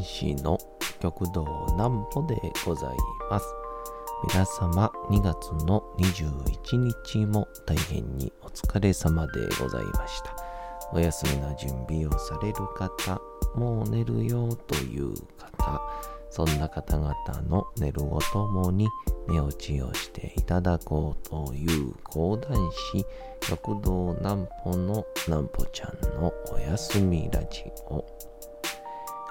講談師の極道南歩でございます。皆様2月の21日も大変にお疲れ様でございました。お休みの準備をされる方、もう寝るよという方、そんな方々の寝るをともに寝落ちをしていただこうという講談師、極道南歩の南歩ちゃんのお休みラジオ。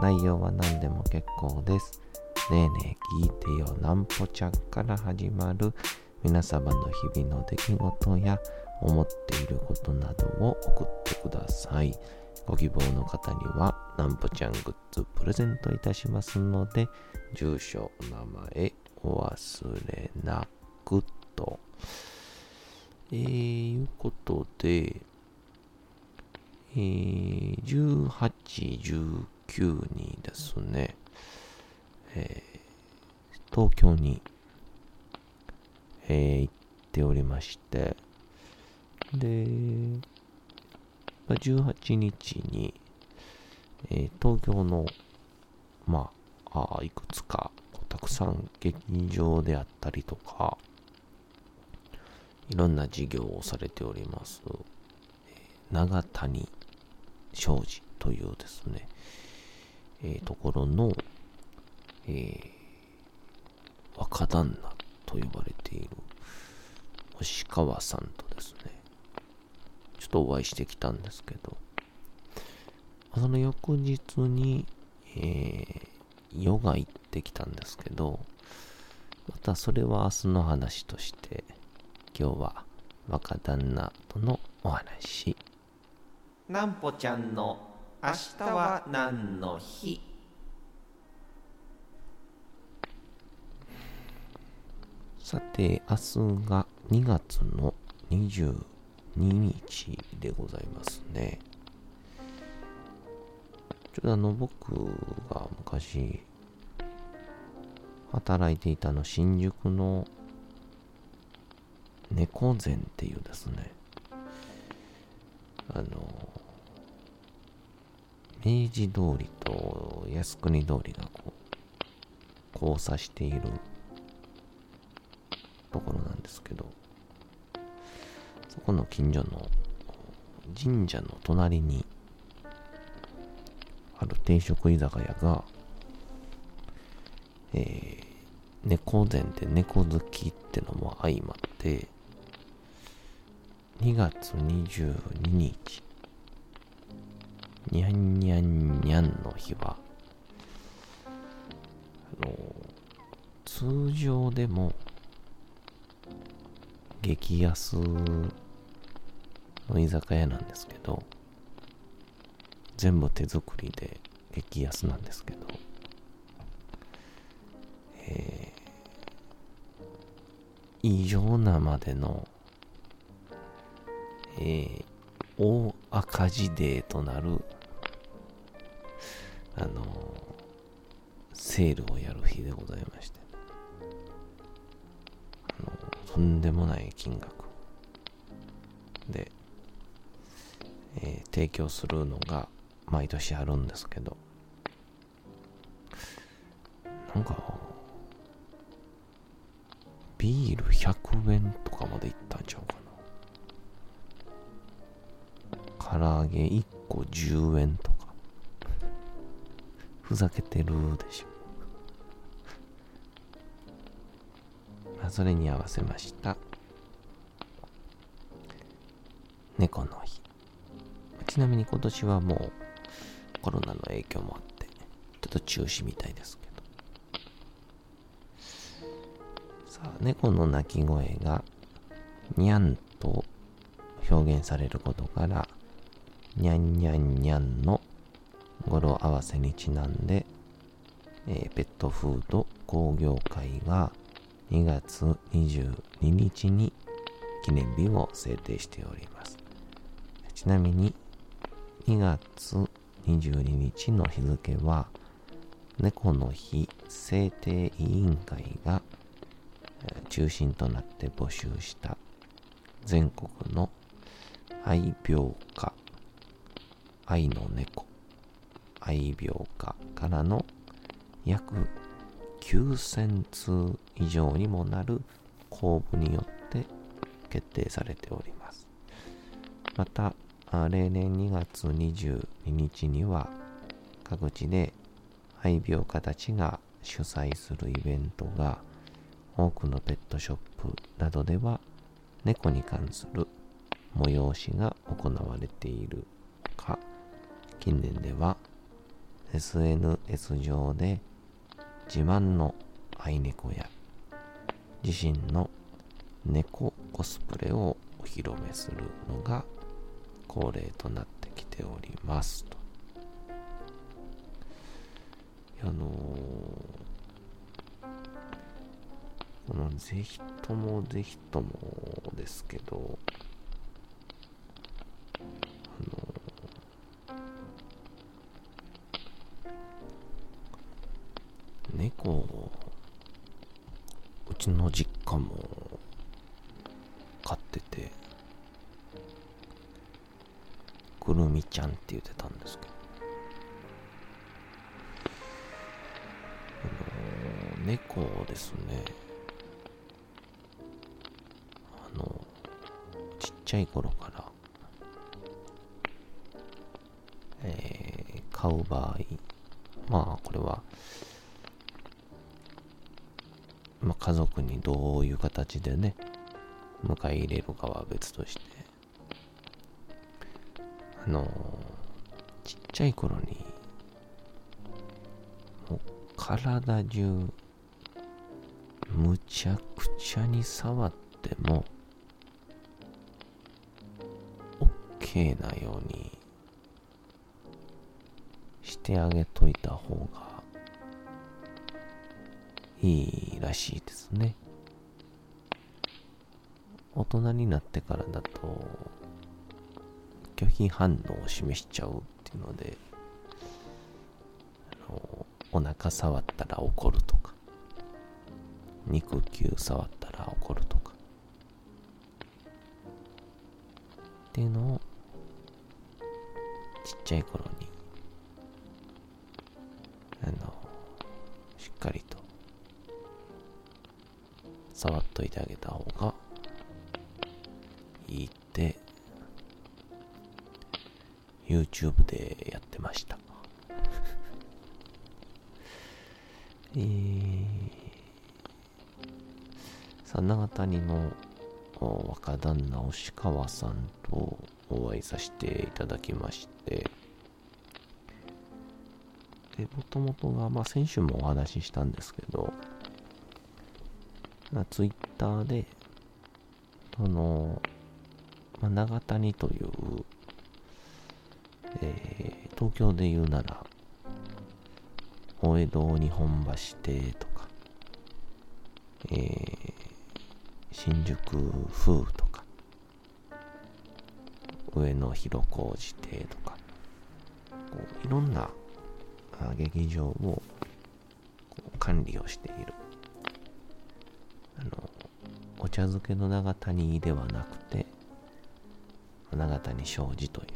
内容は何でも結構です。ねえねえ聞いてよなんぽちゃんから始まる皆様の日々の出来事や思っていることなどを送ってください。ご希望の方にはなんぽちゃんグッズプレゼントいたしますので、住所、お名前お忘れなくと。えー、いうことで、えー、18、19 9にですね、えー東京に、えー行っておりまして、で、18日に、えー東京の、まあ、あいくつか、たくさん劇場であったりとか、いろんな事業をされております、えー長谷商事というですね、えーところの、えー若旦那と呼ばれている星川さんとですね、ちょっとお会いしてきたんですけど、その翌日に、えーヨガ行ってきたんですけど、またそれは明日の話として、今日は若旦那とのお話。なんぽちゃんの明日は何の日？さて、明日が2月の22日でございますね。ちょうどあの、僕が昔、働いていたの、新宿の猫膳っていうですね、あの、明治通りと靖国通りがこう、交差しているところなんですけど、そこの近所の神社の隣にある定食居酒屋が、えー、猫膳で猫好きってのも相まって、2月22日、にゃんにゃんにゃんの日は、あの、通常でも、激安の居酒屋なんですけど、全部手作りで激安なんですけど、えー、異常なまでの、えー、大赤字デーとなる、あのセールをやる日でございまして、あのとんでもない金額で、えー提供するのが毎年あるんですけど、なんか、ビール100円とかまでいったんちゃうかな。唐揚げ1個10円とか。ふざけてるでしょ。まあそれに合わせました。猫の日。ちなみに今年はもうコロナの影響もあって、ちょっと中止みたいですけど。さあ、猫の鳴き声が、にゃんと表現されることから、にゃんにゃんにゃんの語呂合わせにちなんで、えー、ペットフード工業会が2月22日に記念日を制定しております。ちなみに2月22日の日付は猫の日制定委員会が中心となって募集した全国の愛病家愛の猫愛病家からの約9000通以上にもなる公募によって決定されております。また、例年2月22日には各地で愛病家たちが主催するイベントが多くのペットショップなどでは猫に関する催しが行われているか近年では SNS 上で自慢の愛猫や自身の猫コスプレをお披露目するのが恒例となってきておりますと。あのー、このぜひともぜひともですけど、ちっちゃい頃からえー、飼う場合まあこれはまあ、家族にどういう形でね、迎え入れるかは別として、あのー、ちっちゃい頃に、もう体中、むちゃくちゃに触っても、OK なようにしてあげといた方がいいらしいですね。大人になってからだと、拒否反応を示しちゃうっていうので、あのお腹触ったら怒るとか、肉球触ったら怒るとか、っていうのを、ちっちゃい頃に、あの、しっかりと触っといてあげた方がいいって YouTube でやってました。えー、さあ長谷の若旦那押川さんとお会いさせていただきましたてでもともとが、まあ、先週もお話ししたんですけどまあ、ツイッターで、その、まあ、長谷という、えー、東京で言うなら、大江戸日本橋邸とか、えー、新宿風とか、上野広小路邸とか、こういろんな劇場を管理をしているあのお茶漬けの長谷ではなくて、長谷商事という。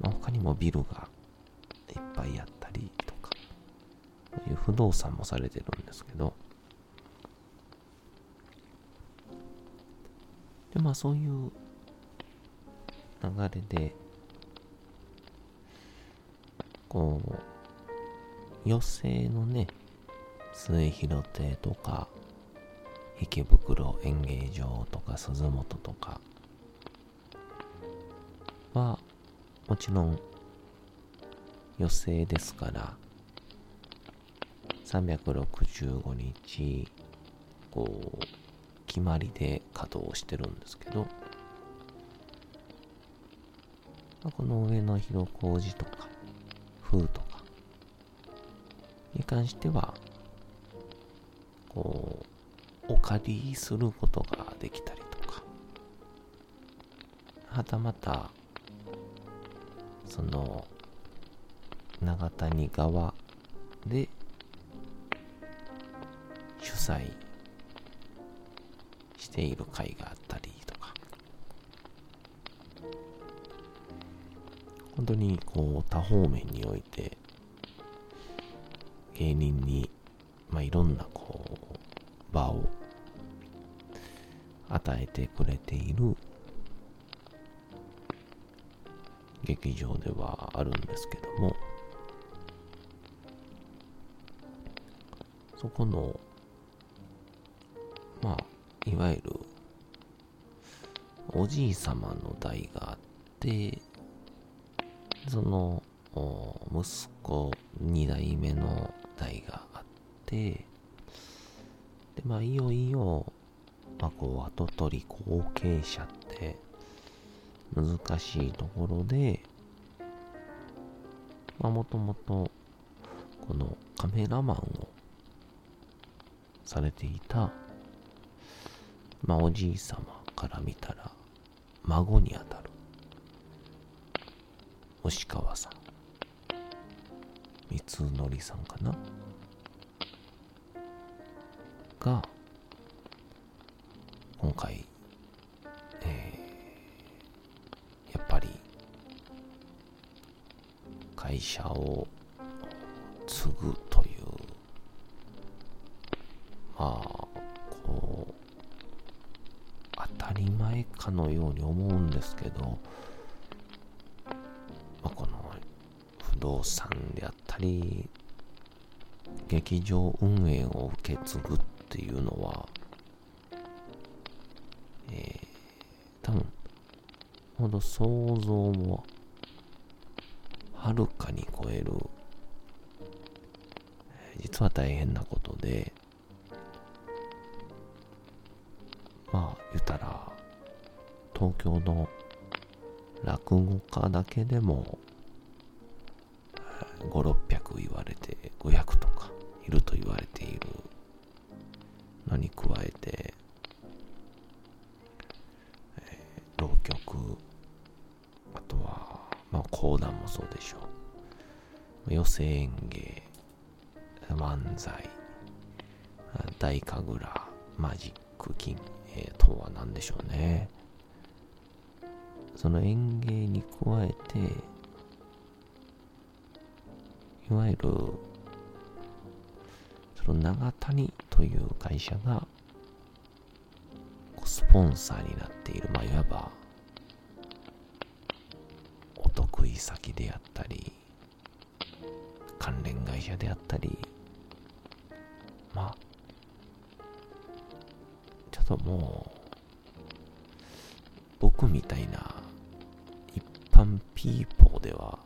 まあ、他にもビルがいっぱいあったりとか、ういう不動産もされてるんですけど、で、まあそういう流れで、こう、余生のね、末広亭とか、池袋演芸場とか鈴本とかは、もちろん予定ですから、365日、こう、決まりで稼働してるんですけど、この上の広小路とか、風とかに関しては、こう、お借りすることができたりとか、はたまた、その、長谷川で主催している会があったり本当にこう多方面において芸人に、まあ、いろんなこう場を与えてくれている劇場ではあるんですけどもそこのまあいわゆるおじいさまの代があってその息子2代目の代があってでまあいよいよまあこう跡取り後継者って難しいところでまあもともとこのカメラマンをされていたまあおじい様から見たら孫にあたる押川さん。三則さんかな？が今回、えー、やっぱり会社を継ぐというまあこう当たり前かのように思うんですけど、動産であったり劇場運営を受け継ぐっていうのは、えー、多分ほど想像もはるかに超える実は大変なことでまあ言ったら東京の落語家だけでも5、600言われて500とかいると言われている。のに加えて、えー、浪曲あとはまあ講談もそうでしょう。寄席演芸漫才大神楽マジック金、えー、とは何でしょうね。その園芸に加えて、いわゆる、その長谷という会社が、スポンサーになっている、まあ、いわば、お得意先であったり、関連会社であったり、まあ、ちょっともう、僕みたいな一般ピーポーでは、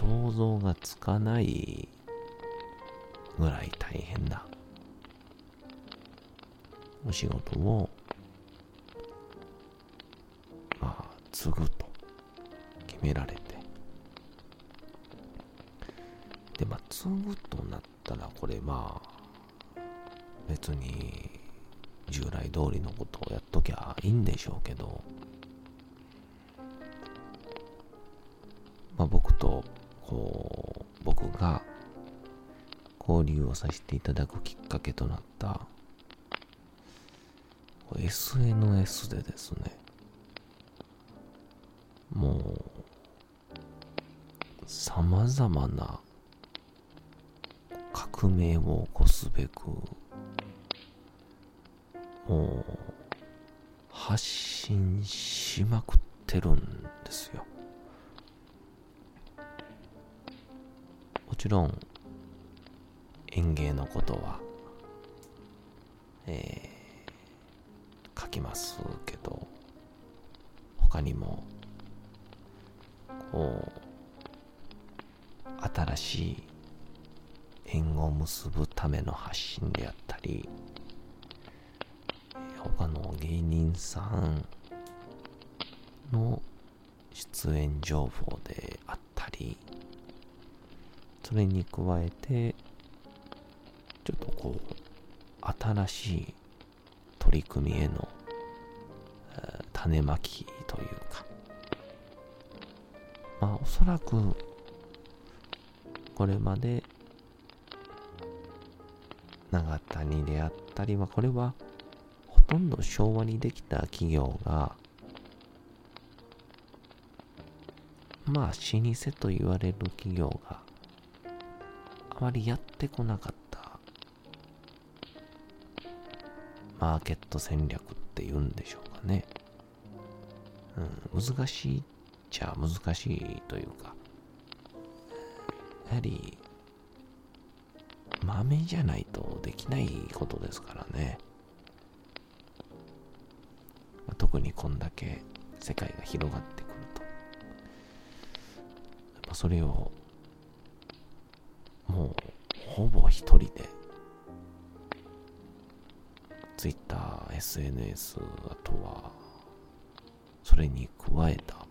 想像がつかないぐらい大変なお仕事を、まあ、継ぐと決められて、で、まあ、継ぐとなったら、これまあ、別に従来通りのことをやっときゃいいんでしょうけど、まあ、僕とこう僕が交流をさせていただくきっかけとなった SNS でですねもう様々な革命を起こすべくもう発信しまくってるんですよ。ちろん園芸のことは、えー、書きますけど他にもこう新しい縁を結ぶための発信であったり他の芸人さんの出演情報であったり、それに加えて、ちょっとこう、新しい取り組みへの、種まきというか、まあおそらく、これまで長谷であったり、まあこれはほとんど昭和にできた企業が、まあ老舗と言われる企業がまりやってこなかったマーケット戦略って言うんでしょうかね。うん、難しいっちゃ難しいというか、やはり、豆じゃないとできないことですからね。特にこんだけ世界が広がってくると。それを、ほぼ一人で Twitter、SNS、あとは、それに加えた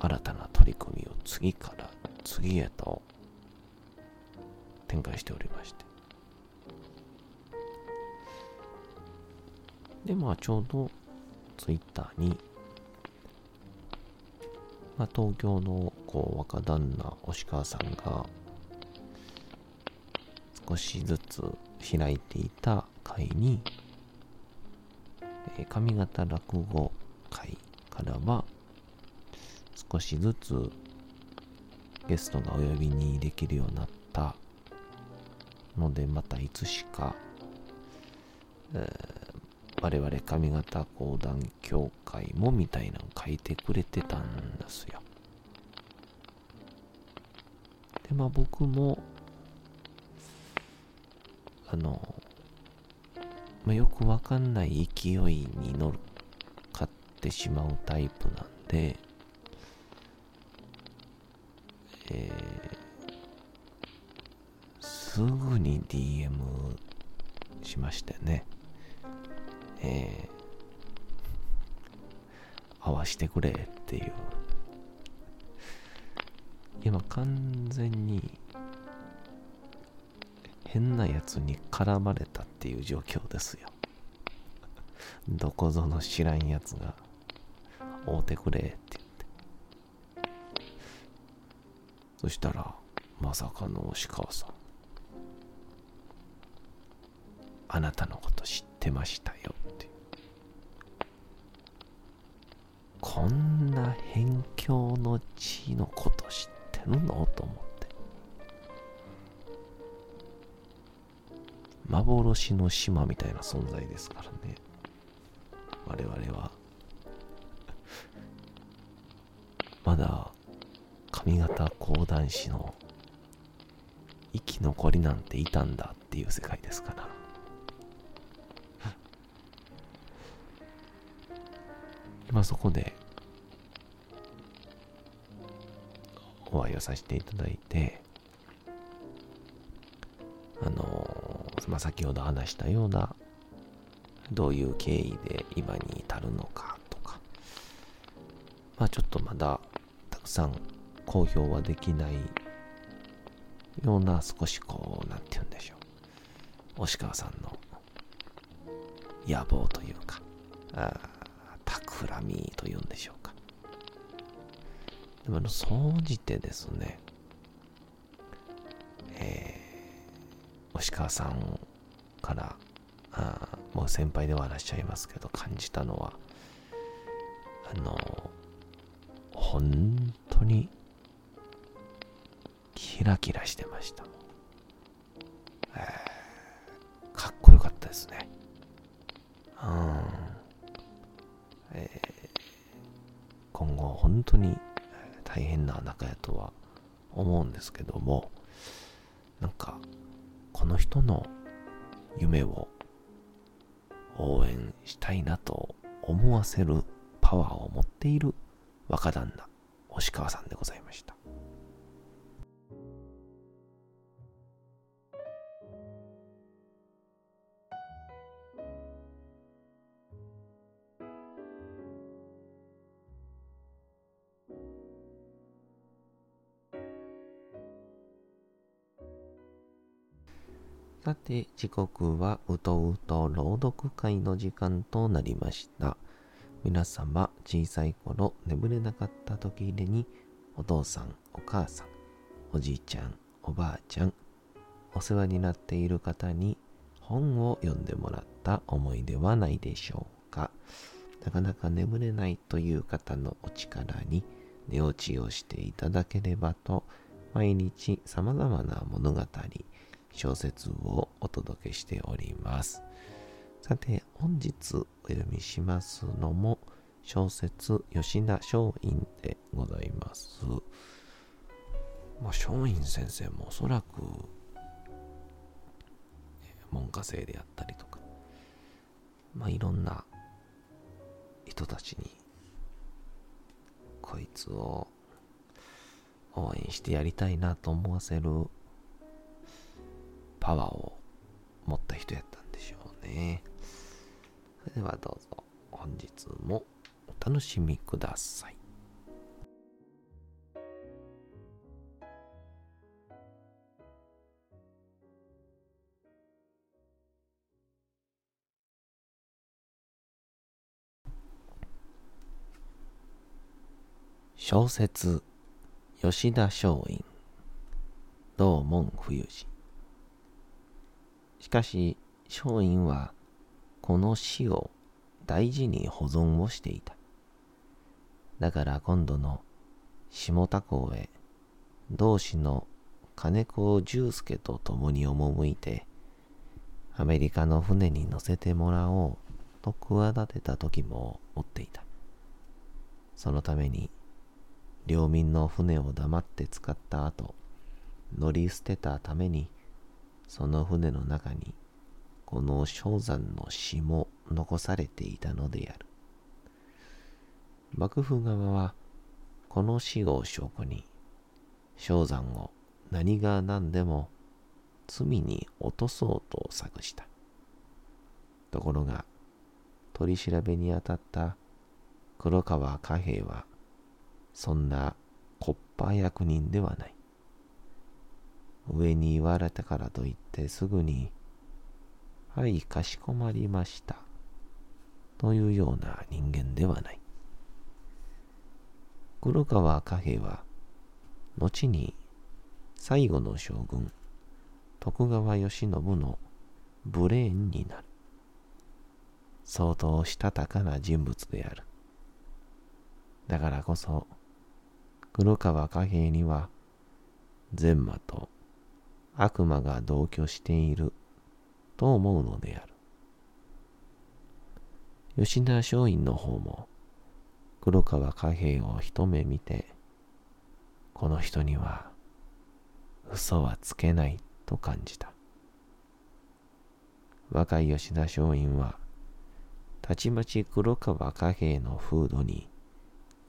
新たな取り組みを次から次へと展開しておりまして。で、まあちょうど Twitter に、まあ、東京のこう若旦那、押川さんが少しずつ開いていた会に、えー、上方落語会からは少しずつゲストがお呼びにできるようになったのでまたいつしか、えー、我々上方講談協会もみたいなの書いてくれてたんですよ。でまあ僕もあの、まあ、よくわかんない勢いに乗っかってしまうタイプなんで、えー、すぐに DM しましてね、えー、合わしてくれっていう。今完全に変なやつに絡まれたっていう状況ですよ。どこぞの知らんやつが、会うてくれって言って。そしたら、まさかの押川さん。あなたのこと知ってましたよって。こんな辺境の地のこと知ってるの？と思って。幻の島みたいな存在ですからね。我々は。まだ上方講談師の生き残りなんていたんだっていう世界ですから。今そこでお会いをさせていただいて、まあ、先ほど話したようなどういう経緯で今に至るのかとか、まあちょっとまだたくさん公表はできないような少しこう、なんて言うんでしょう。押川さんの野望というか、あ企みというんでしょうか。でも、総じてですね、えー星川さんからあもう先輩ではいらっしゃいますけど感じたのはあの本当にキラキラしてました、えー、かっこよかったですね。うん。えー、今後本当に大変な仲やとは思うんですけどもなんかその人の夢を応援したいなと思わせるパワーを持っている若旦那、押川さんでございました。て、時刻はうとうと朗読会の時間となりました。皆様、小さい頃眠れなかった時入れに、お父さん、お母さん、おじいちゃん、おばあちゃん、お世話になっている方に本を読んでもらった思い出はないでしょうか。なかなか眠れないという方のお力に寝落ちをしていただければと、毎日様々な物語、小説をお届けしております。さて、本日お読みしますのも、小説吉田松陰でございます。まあ、松陰先生もおそらく、門下生であったりとか、まあ、いろんな人たちに、こいつを応援してやりたいなと思わせるパワーを持った人やったんでしょうね。それではどうぞ本日もお楽しみください。小説吉田松陰道門冬治しかし、松陰はこの死を大事に保存をしていた。だから今度の下田港へ同志の金子重介と共に赴いて、アメリカの船に乗せてもらおうと企てた時も追っていた。そのために、領民の船を黙って使った後、乗り捨てたために、その船の中にこの氷山の詩も残されていたのである。幕府側はこの死を証拠に氷山を何が何でも罪に落とそうと策した。ところが取り調べにあたった黒川貨幣はそんなコッパ役人ではない。上に言われたからといってすぐに、はい、かしこまりました。というような人間ではない。黒川貨幣は、後に最後の将軍、徳川慶喜のブレーンになる。相当したたかな人物である。だからこそ、黒川貨幣には、全馬と悪魔が同居していると思うのである。吉田松陰の方も黒川貨幣を一目見て、この人には嘘はつけないと感じた。若い吉田松陰は、たちまち黒川貨幣の風土に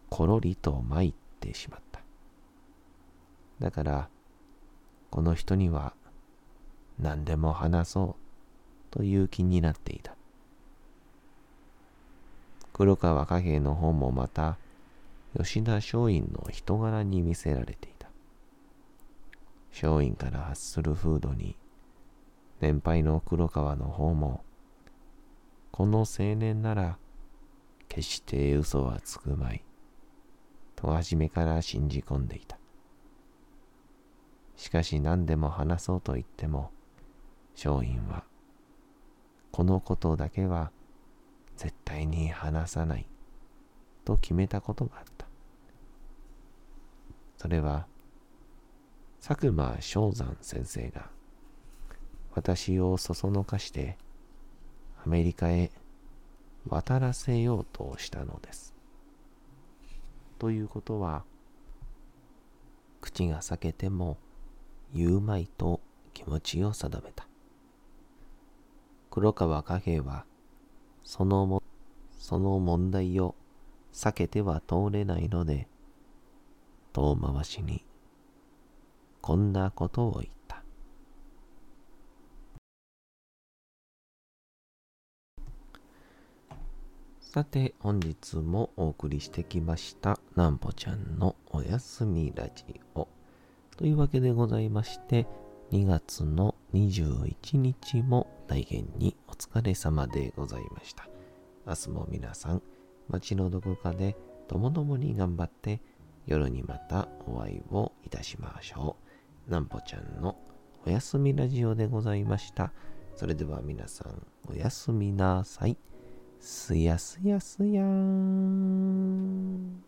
ころりと参ってしまった。だから、この人には何でも話そうという気になっていた。黒川貨幣の方もまた吉田松陰の人柄に見せられていた。松陰から発する風土に年配の黒川の方もこの青年なら決して嘘はつくまいと初めから信じ込んでいた。しかし何でも話そうと言っても、松陰は、このことだけは絶対に話さないと決めたことがあった。それは、佐久間正山先生が私をそそのかしてアメリカへ渡らせようとしたのです。ということは、口が裂けても言うまいと気持ちを定めた。黒川貨幣は、そのも、その問題を避けては通れないので、遠回しに、こんなことを言った。さて、本日もお送りしてきました、なんぽちゃんのおやすみラジオ。というわけでございまして、2月の21日も大変にお疲れ様でございました。明日も皆さん、街のどこかでともどもに頑張って夜にまたお会いをいたしましょう。なんぽちゃんのおやすみラジオでございました。それでは皆さん、おやすみなさい。すやすやすやーん。